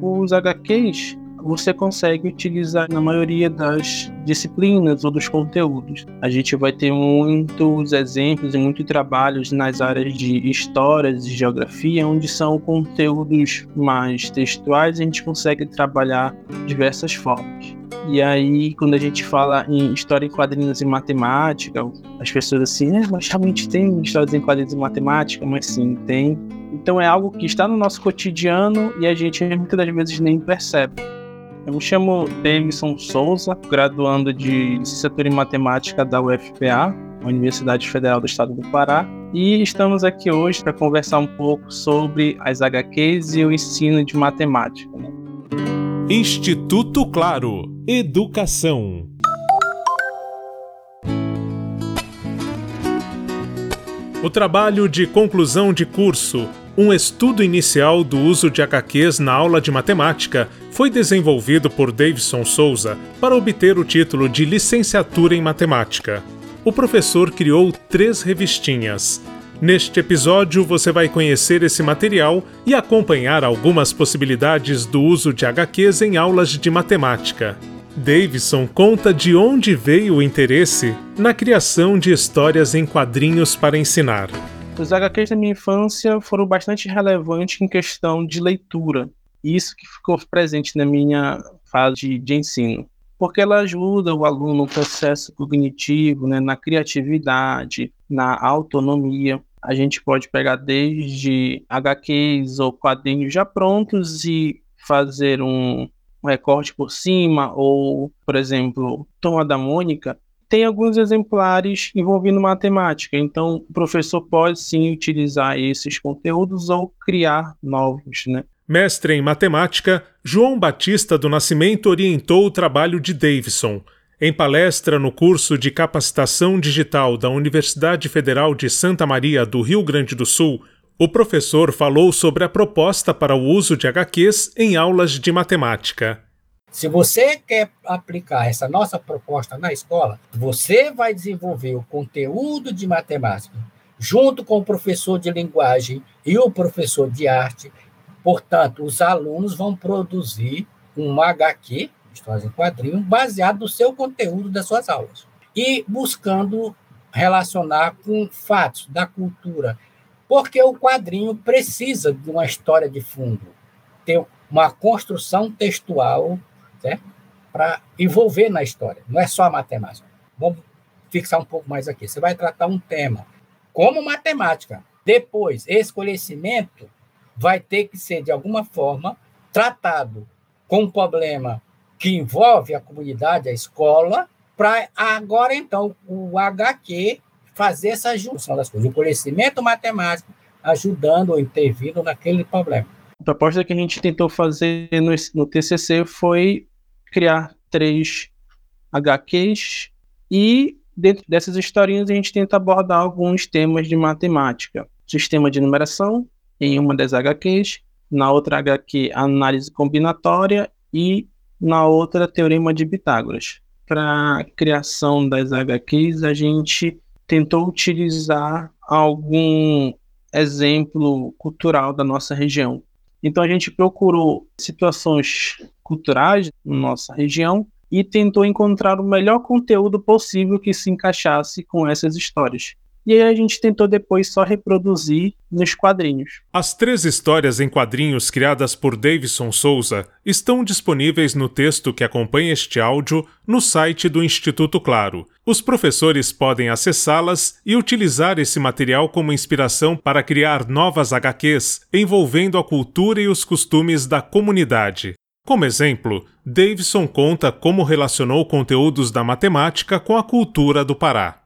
Os HQs você consegue utilizar na maioria das disciplinas ou dos conteúdos. A gente vai ter muitos exemplos e muitos trabalhos nas áreas de histórias e geografia, onde são conteúdos mais textuais, a gente consegue trabalhar diversas formas. E aí, quando a gente fala em história em quadrinhos e matemática, as pessoas assim, é, mas realmente tem histórias em quadrinhos e matemática? Mas sim, tem. Então é algo que está no nosso cotidiano e a gente muitas das vezes nem percebe. Eu me chamo Davidson Souza, graduando de licenciatura em matemática da UFPA, Universidade Federal do Estado do Pará, e estamos aqui hoje para conversar um pouco sobre as HQs e o ensino de matemática. Né? Instituto Claro Educação. O trabalho de conclusão de curso um estudo inicial do uso de HQs na aula de matemática foi desenvolvido por Davidson Souza para obter o título de licenciatura em matemática. O professor criou três revistinhas. Neste episódio, você vai conhecer esse material e acompanhar algumas possibilidades do uso de HQs em aulas de matemática. Davidson conta de onde veio o interesse na criação de histórias em quadrinhos para ensinar. Os HQs da minha infância foram bastante relevantes em questão de leitura. Isso que ficou presente na minha fase de, ensino. Porque ela ajuda o aluno no processo cognitivo, né, na criatividade, na autonomia. A gente pode pegar desde HQs ou quadrinhos já prontos e fazer um, um recorte por cima, ou, por exemplo, Toma da Mônica, tem alguns exemplares envolvendo matemática, então o professor pode sim utilizar esses conteúdos ou criar novos, né? Mestre em matemática, João Batista do Nascimento orientou o trabalho de Davidson. Em palestra no curso de capacitação digital da Universidade Federal de Santa Maria do Rio Grande do Sul, o professor falou sobre a proposta para o uso de HQs em aulas de matemática. Se você quer aplicar essa nossa proposta na escola, você vai desenvolver o conteúdo de matemática junto com o professor de linguagem e o professor de arte. Portanto, os alunos vão produzir um HQ, histórias em quadrinhos, baseado no seu conteúdo das suas aulas e buscando relacionar com fatos da cultura, porque o quadrinho precisa de uma história de fundo, ter uma construção textual certo? Para envolver na história, não é só a matemática. Vamos fixar um pouco mais aqui. Você vai tratar um tema como matemática. Depois, esse conhecimento vai ter que ser, de alguma forma, tratado com um problema que envolve a comunidade, a escola, para agora, então, o HQ fazer essa junção das coisas. O conhecimento matemático ajudando ou intervindo naquele problema. A proposta que a gente tentou fazer no, no TCC foi criar três HQs e dentro dessas historinhas a gente tenta abordar alguns temas de matemática. Sistema de numeração em uma das HQs, na outra HQ análise combinatória e na outra teorema de Pitágoras. Para criação das HQs a gente tentou utilizar algum exemplo cultural da nossa região. Então a gente procurou situações culturais na nossa região e tentou encontrar o melhor conteúdo possível que se encaixasse com essas histórias. E aí a gente tentou depois só reproduzir nos quadrinhos. As três histórias em quadrinhos criadas por Davidson Souza estão disponíveis no texto que acompanha este áudio no site do Instituto Claro. Os professores podem acessá-las e utilizar esse material como inspiração para criar novas HQs envolvendo a cultura e os costumes da comunidade. Como exemplo, Davidson conta como relacionou conteúdos da matemática com a cultura do Pará.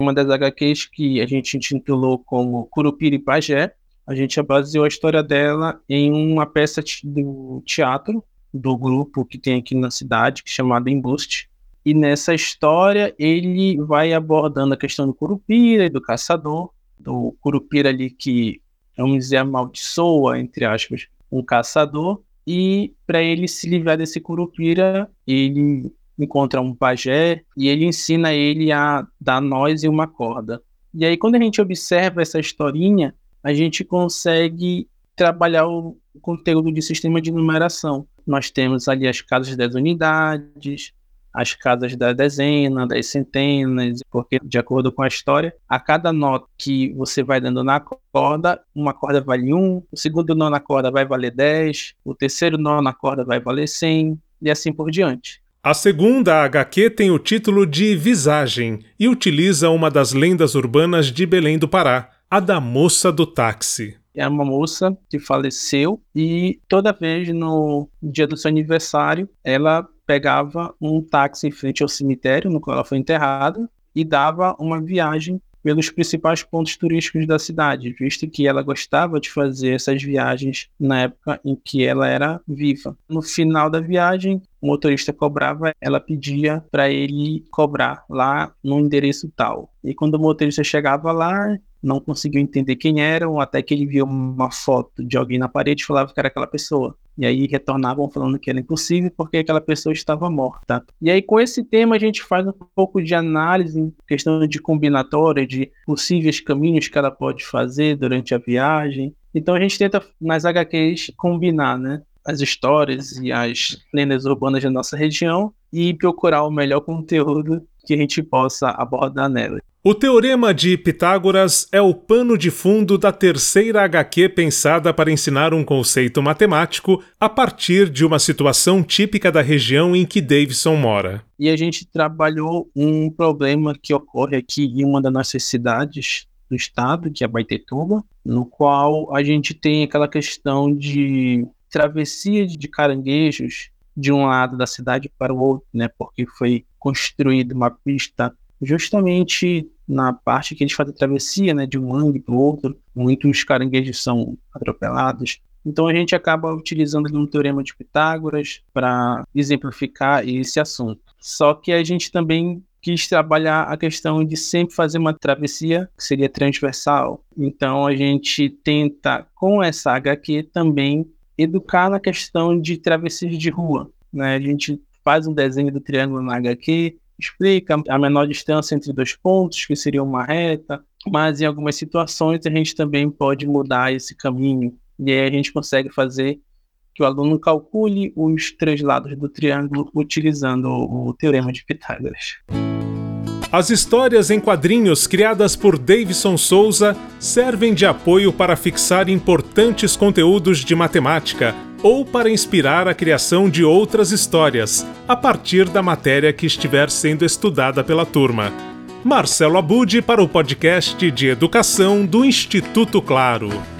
Uma das HQs que a gente intitulou como Curupira e Pajé, a gente baseou a história dela em uma peça do teatro do grupo que tem aqui na cidade, é chamado Embuste. E nessa história ele vai abordando a questão do Curupira e do caçador, do Curupira ali que, vamos dizer, amaldiçoa, entre aspas, um caçador, e para ele se livrar desse curupira, ele encontra um pajé e ele ensina ele a dar nós e uma corda. E aí quando a gente observa essa historinha, a gente consegue trabalhar o, conteúdo de sistema de numeração. Nós temos ali as casas das unidades, as casas da dezena, das centenas, porque de acordo com a história, a cada nota que você vai dando na corda, uma corda vale 1, o segundo nó na corda vai valer 10, o terceiro nó na corda vai valer 100 e assim por diante. A segunda HQ tem o título de Visagem e utiliza uma das lendas urbanas de Belém do Pará, a da moça do táxi. É uma moça que faleceu e toda vez no dia do seu aniversário ela pegava um táxi em frente ao cemitério no qual ela foi enterrada e dava uma viagem pelos principais pontos turísticos da cidade, visto que ela gostava de fazer essas viagens na época em que ela era viva. No final da viagem, o motorista cobrava, ela pedia para ele cobrar lá no endereço tal. E quando o motorista chegava lá, não conseguiu entender quem eram, até que ele viu uma foto de alguém na parede e falava que era aquela pessoa. E aí retornavam falando que era impossível porque aquela pessoa estava morta. E aí, com esse tema, a gente faz um pouco de análise, questão de combinatória, de possíveis caminhos que ela pode fazer durante a viagem. Então a gente tenta, nas HQs, combinar, né? As histórias e as lendas urbanas da nossa região e procurar o melhor conteúdo que a gente possa abordar nela. O Teorema de Pitágoras é o pano de fundo da terceira HQ pensada para ensinar um conceito matemático a partir de uma situação típica da região em que Davidson mora. E a gente trabalhou um problema que ocorre aqui em uma das nossas cidades do estado, que é Baitetuba, no qual a gente tem aquela questão de travessia de caranguejos de um lado da cidade para o outro, né? Porque foi construída uma pista justamente na parte que eles fazem travessia, né, de um mangue para o outro, muitos caranguejos são atropelados. Então a gente acaba utilizando um teorema de Pitágoras para exemplificar esse assunto. Só que a gente também quis trabalhar a questão de sempre fazer uma travessia que seria transversal. Então a gente tenta com essa HQ também educar na questão de travessias de rua. Né? A gente faz um desenho do triângulo na HQ, explica a menor distância entre dois pontos, que seria uma reta, mas em algumas situações a gente também pode mudar esse caminho. E aí a gente consegue fazer que o aluno calcule os três lados do triângulo utilizando o teorema de Pitágoras. As histórias em quadrinhos criadas por Davidson Souza servem de apoio para fixar importantes conteúdos de matemática ou para inspirar a criação de outras histórias, a partir da matéria que estiver sendo estudada pela turma. Marcelo Abude para o podcast de Educação do Instituto Claro.